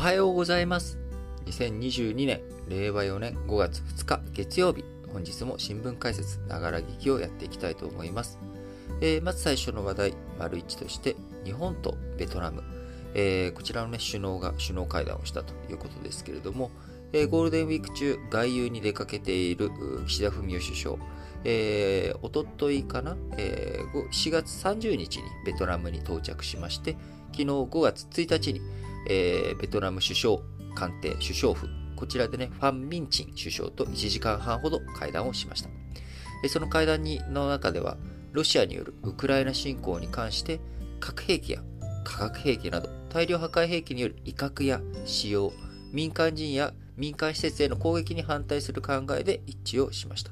はようございます。2022年、令和4年5月2日月曜日、本日も新聞解説、ながら聞きをやっていきたいと思います。えー、まず最初の話題、丸1として、日本とベトナム、えー、こちらの、ね、首脳が首脳会談をしたということですけれども、えー、ゴールデンウィーク中、外遊に出かけている岸田文雄首相、えー、おとといかな、えー、4月30日にベトナムに到着しまして、昨日5月1日に、えー、ベトナム首相官邸、首相府、こちらでね、ファン・ミンチン首相と1時間半ほど会談をしました。その会談にの中では、ロシアによるウクライナ侵攻に関して、核兵器や化学兵器など大量破壊兵器による威嚇や使用、民間人や民間施設への攻撃に反対する考えで一致をしました。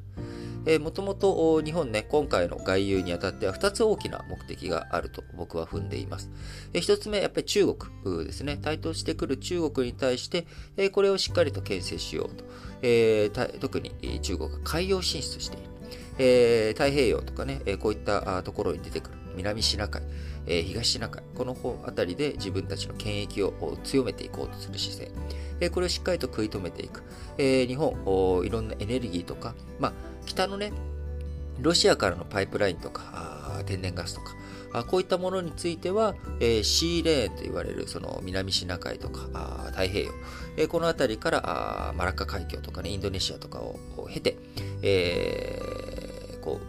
もともと日本ね、今回の外遊にあたっては2つ大きな目的があると僕は踏んでいます。え、1つ目、やっぱり中国ですね。台頭してくる中国に対して、え、これをしっかりと牽制しようと。えー、特に中国が海洋進出している。えー、太平洋とかね、えこういったところに出てくる南シナ海、えー、東シナ海、この方あたりで自分たちの権益を強めていこうとする姿勢。え、これをしっかりと食い止めていく。えー、日本、いろんなエネルギーとか、まあ、北のね、ロシアからのパイプラインとか、天然ガスとか、あこういったものについては、えー、シーレーンと言われるその南シナ海とかあ太平洋、えー、この辺りからあマラッカ海峡とかね、インドネシアとかを経て、えー、こ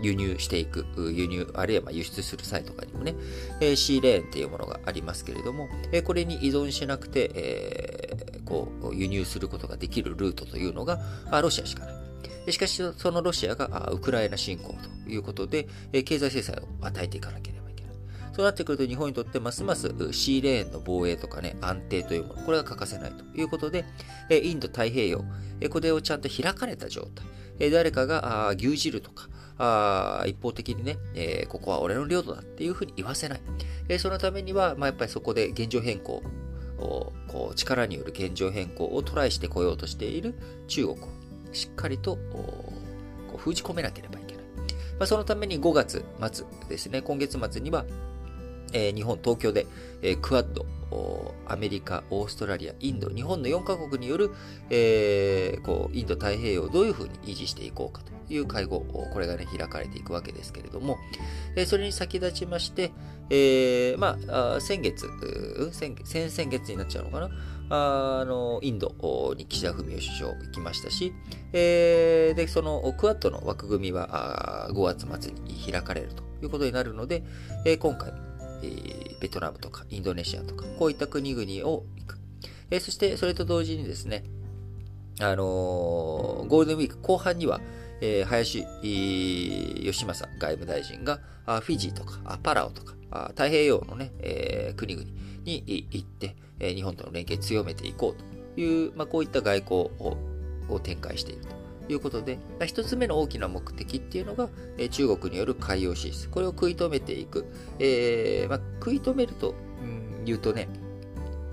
う輸入していく、輸入、あるいはま輸出する際とかにもね、えー、シーレーンっていうものがありますけれども、えー、これに依存しなくて、えー、こう輸入することができるルートというのが、あロシアしかない。しかし、そのロシアがウクライナ侵攻ということで、経済制裁を与えていかなければいけない。そうなってくると日本にとってますますシーレーンの防衛とかね、安定というもの、これが欠かせないということで、インド太平洋、これをちゃんと開かれた状態、誰かが牛耳るとか、あ一方的にね、え、ここは俺の領土だっていうふうに言わせない。え、そのためには、ま、やっぱりそこで現状変更を、こう力による現状変更をトライしてこようとしている中国しっかりと封じ込めなければいけない。まあ、そのために5月末ですね、今月末には、えー、日本、東京で、えー、クアッド、アメリカ、オーストラリア、インド、日本の4カ国による、えー、こうインド太平洋をどういうふうに維持していこうかという会合、これがね、開かれていくわけですけれども、えー、それに先立ちまして、えー、まあ、先月、先先々月になっちゃうのかな、あの、インドに岸田文雄首相行きましたし、えー、で、そのクアッドの枠組みは5月末に開かれるということになるので、えー、今回、えー、ベトナムとかインドネシアとか、こういった国々を行く。えー、そして、それと同時にですね、あのー、ゴールデンウィーク後半には、えー、林義正外務大臣がフィジーとかパラオとか太平洋のね、えー、国々に行って、え、日本との連携を強めていこうという、まあ、こういった外交を展開しているということで、まあ、一つ目の大きな目的っていうのが、中国による海洋進出。これを食い止めていく。えーまあ、食い止めると、うん、言うとね、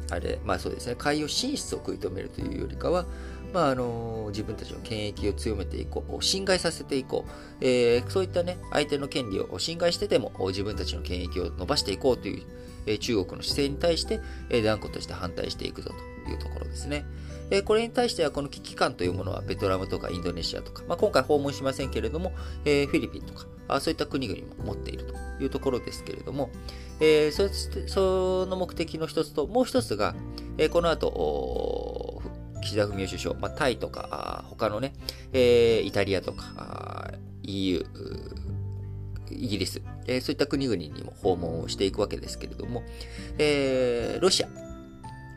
あれ、まあそうですね、海洋進出を食い止めるというよりかは、まあ、あの自分たちの権益を強めていこう、侵害させていこう、えー、そういったね、相手の権利を侵害してでも自分たちの権益を伸ばしていこうという、えー、中国の姿勢に対して、えー、断固として反対していくぞというところですね。えー、これに対してはこの危機感というものはベトナムとかインドネシアとか、まあ、今回訪問しませんけれども、えー、フィリピンとかあ、そういった国々も持っているというところですけれども、えー、そしてその目的の一つと、もう一つが、えー、この後、岸田文雄首相、まあ、タイとか、他のね、えー、イタリアとか、EU、イギリス、えー、そういった国々にも訪問をしていくわけですけれども、えー、ロシア、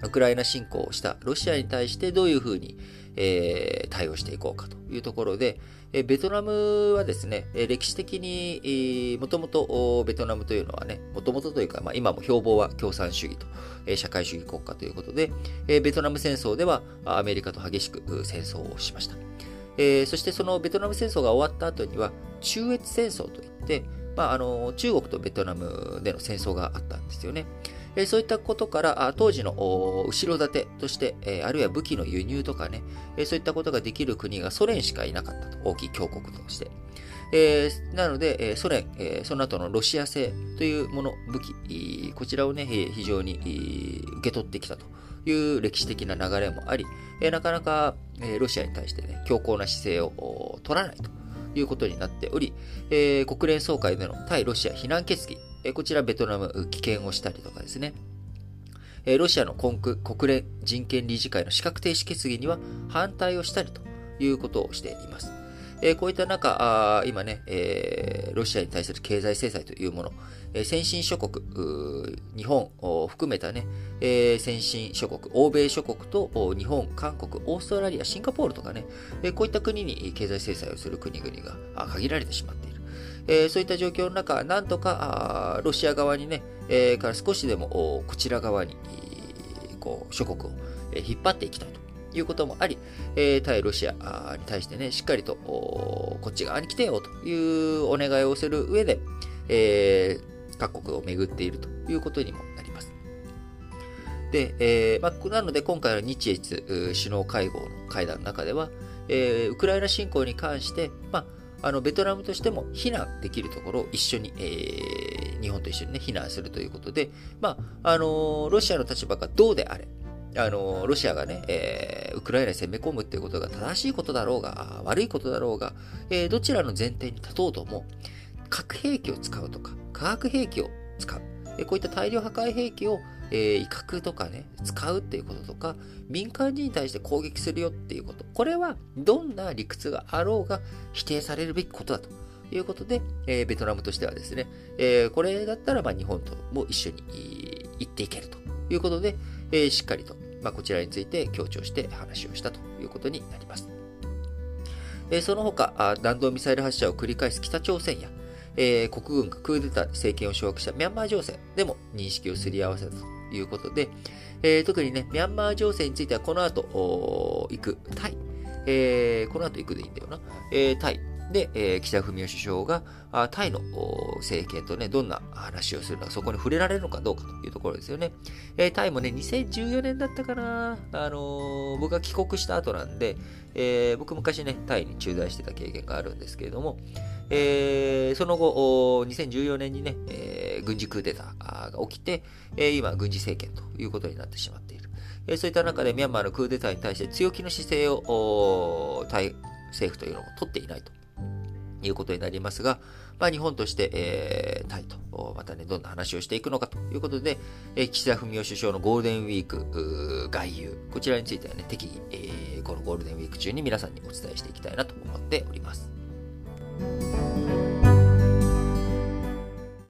ウクライナ侵攻をしたロシアに対してどういうふうに、えー、対応していこうかというところで、えベトナムはですね、歴史的に、もともとベトナムというのはね、もともとというか、まあ、今も標榜は共産主義と、え社会主義国家ということで、えベトナム戦争ではアメリカと激しく戦争をしました。えそしてそのベトナム戦争が終わった後には、中越戦争といって、まあ、あの中国とベトナムでの戦争があったんですよね。えそういったことから、当時の後ろ盾として、えあるいは武器の輸入とかね、えそういったことができる国がソ連しかいなかったと。大きい強国として。え、なので、え、ソ連、え、その後のロシア製というもの、武器、こちらをね、非常に受け取ってきたという歴史的な流れもあり、えなかなか、えロシアに対してね、強硬な姿勢を取らないということになっており、え国連総会での対ロシア非難決議、えこちらベトナム棄権をしたりとかですね、えロシアの国連人権理事会の資格停止決議には反対をしたりということをしています。えこういった中、あ今ね、えロシアに対する経済制裁というもの、え先進諸国、日本を含めたね、え先進諸国、欧米諸国と日本、韓国、オーストラリア、シンガポールとかね、えこういった国に経済制裁をする国々が限られてしまっている。えそういった状況の中、なんとかロシア側にね、えから少しでもこちら側にこう諸国を引っ張っていきたいということもあり、えー、対ロシアに対してね、しっかりとこっち側に来てよというお願いをする上で、えー、各国を巡っているということにもなります。で、えーまあ、なので今回の日越首脳会合の会談の中では、えー、ウクライナ侵攻に関して、まあ、あのベトナムとしても非難できるところを一緒に、えー、日本と一緒にね、非難するということで、まあ、あのロシアの立場がどうであれ、あの、ロシアがね、えー、ウクライナに攻め込むっていうことが正しいことだろうが、悪いことだろうが、えー、どちらの前提に立とうとも、核兵器を使うとか、化学兵器を使う。えこういった大量破壊兵器を、えー、威嚇とかね、使うっていうこととか、民間人に対して攻撃するよっていうこと。これは、どんな理屈があろうが否定されるべきことだと。いうことで、えー、ベトナムとしてはですね、えー、これだったらまあ日本とも一緒に行っていけるということで、え、しっかりとまあ、こちらについて強調して話をしたということになります。えその他、弾道ミサイル発射を繰り返す北朝鮮や、え、国軍がクーデター政権を掌握したミャンマー情勢でも認識をすり合わせたということで、え、特にね、ミャンマー情勢についてはこの後、行く、タイ、えー、この後行くでいいんだよな、え、タイ、で、えー、岸田文雄首相が、あタイの政権とね、どんな話をするのか、そこに触れられるのかどうかというところですよね。えー、タイもね、2014年だったかな、あのー、僕が帰国した後なんで、えー、僕昔ね、タイに駐在してた経験があるんですけれども、えー、その後、2014年にね、えー、軍事クーデターが起きて、えー、今、軍事政権ということになってしまっている。えー、そういった中でミャンマーのクーデターに対して強気の姿勢を、タイ政府というのを取っていないと。いうことになりますが、まあ、日本として、えー、タイと、またね、どんな話をしていくのかということで、えー、岸田文雄首相のゴールデンウィーク外遊、こちらについてはね、適宜、えー、このゴールデンウィーク中に皆さんにお伝えしていきたいなと思っております。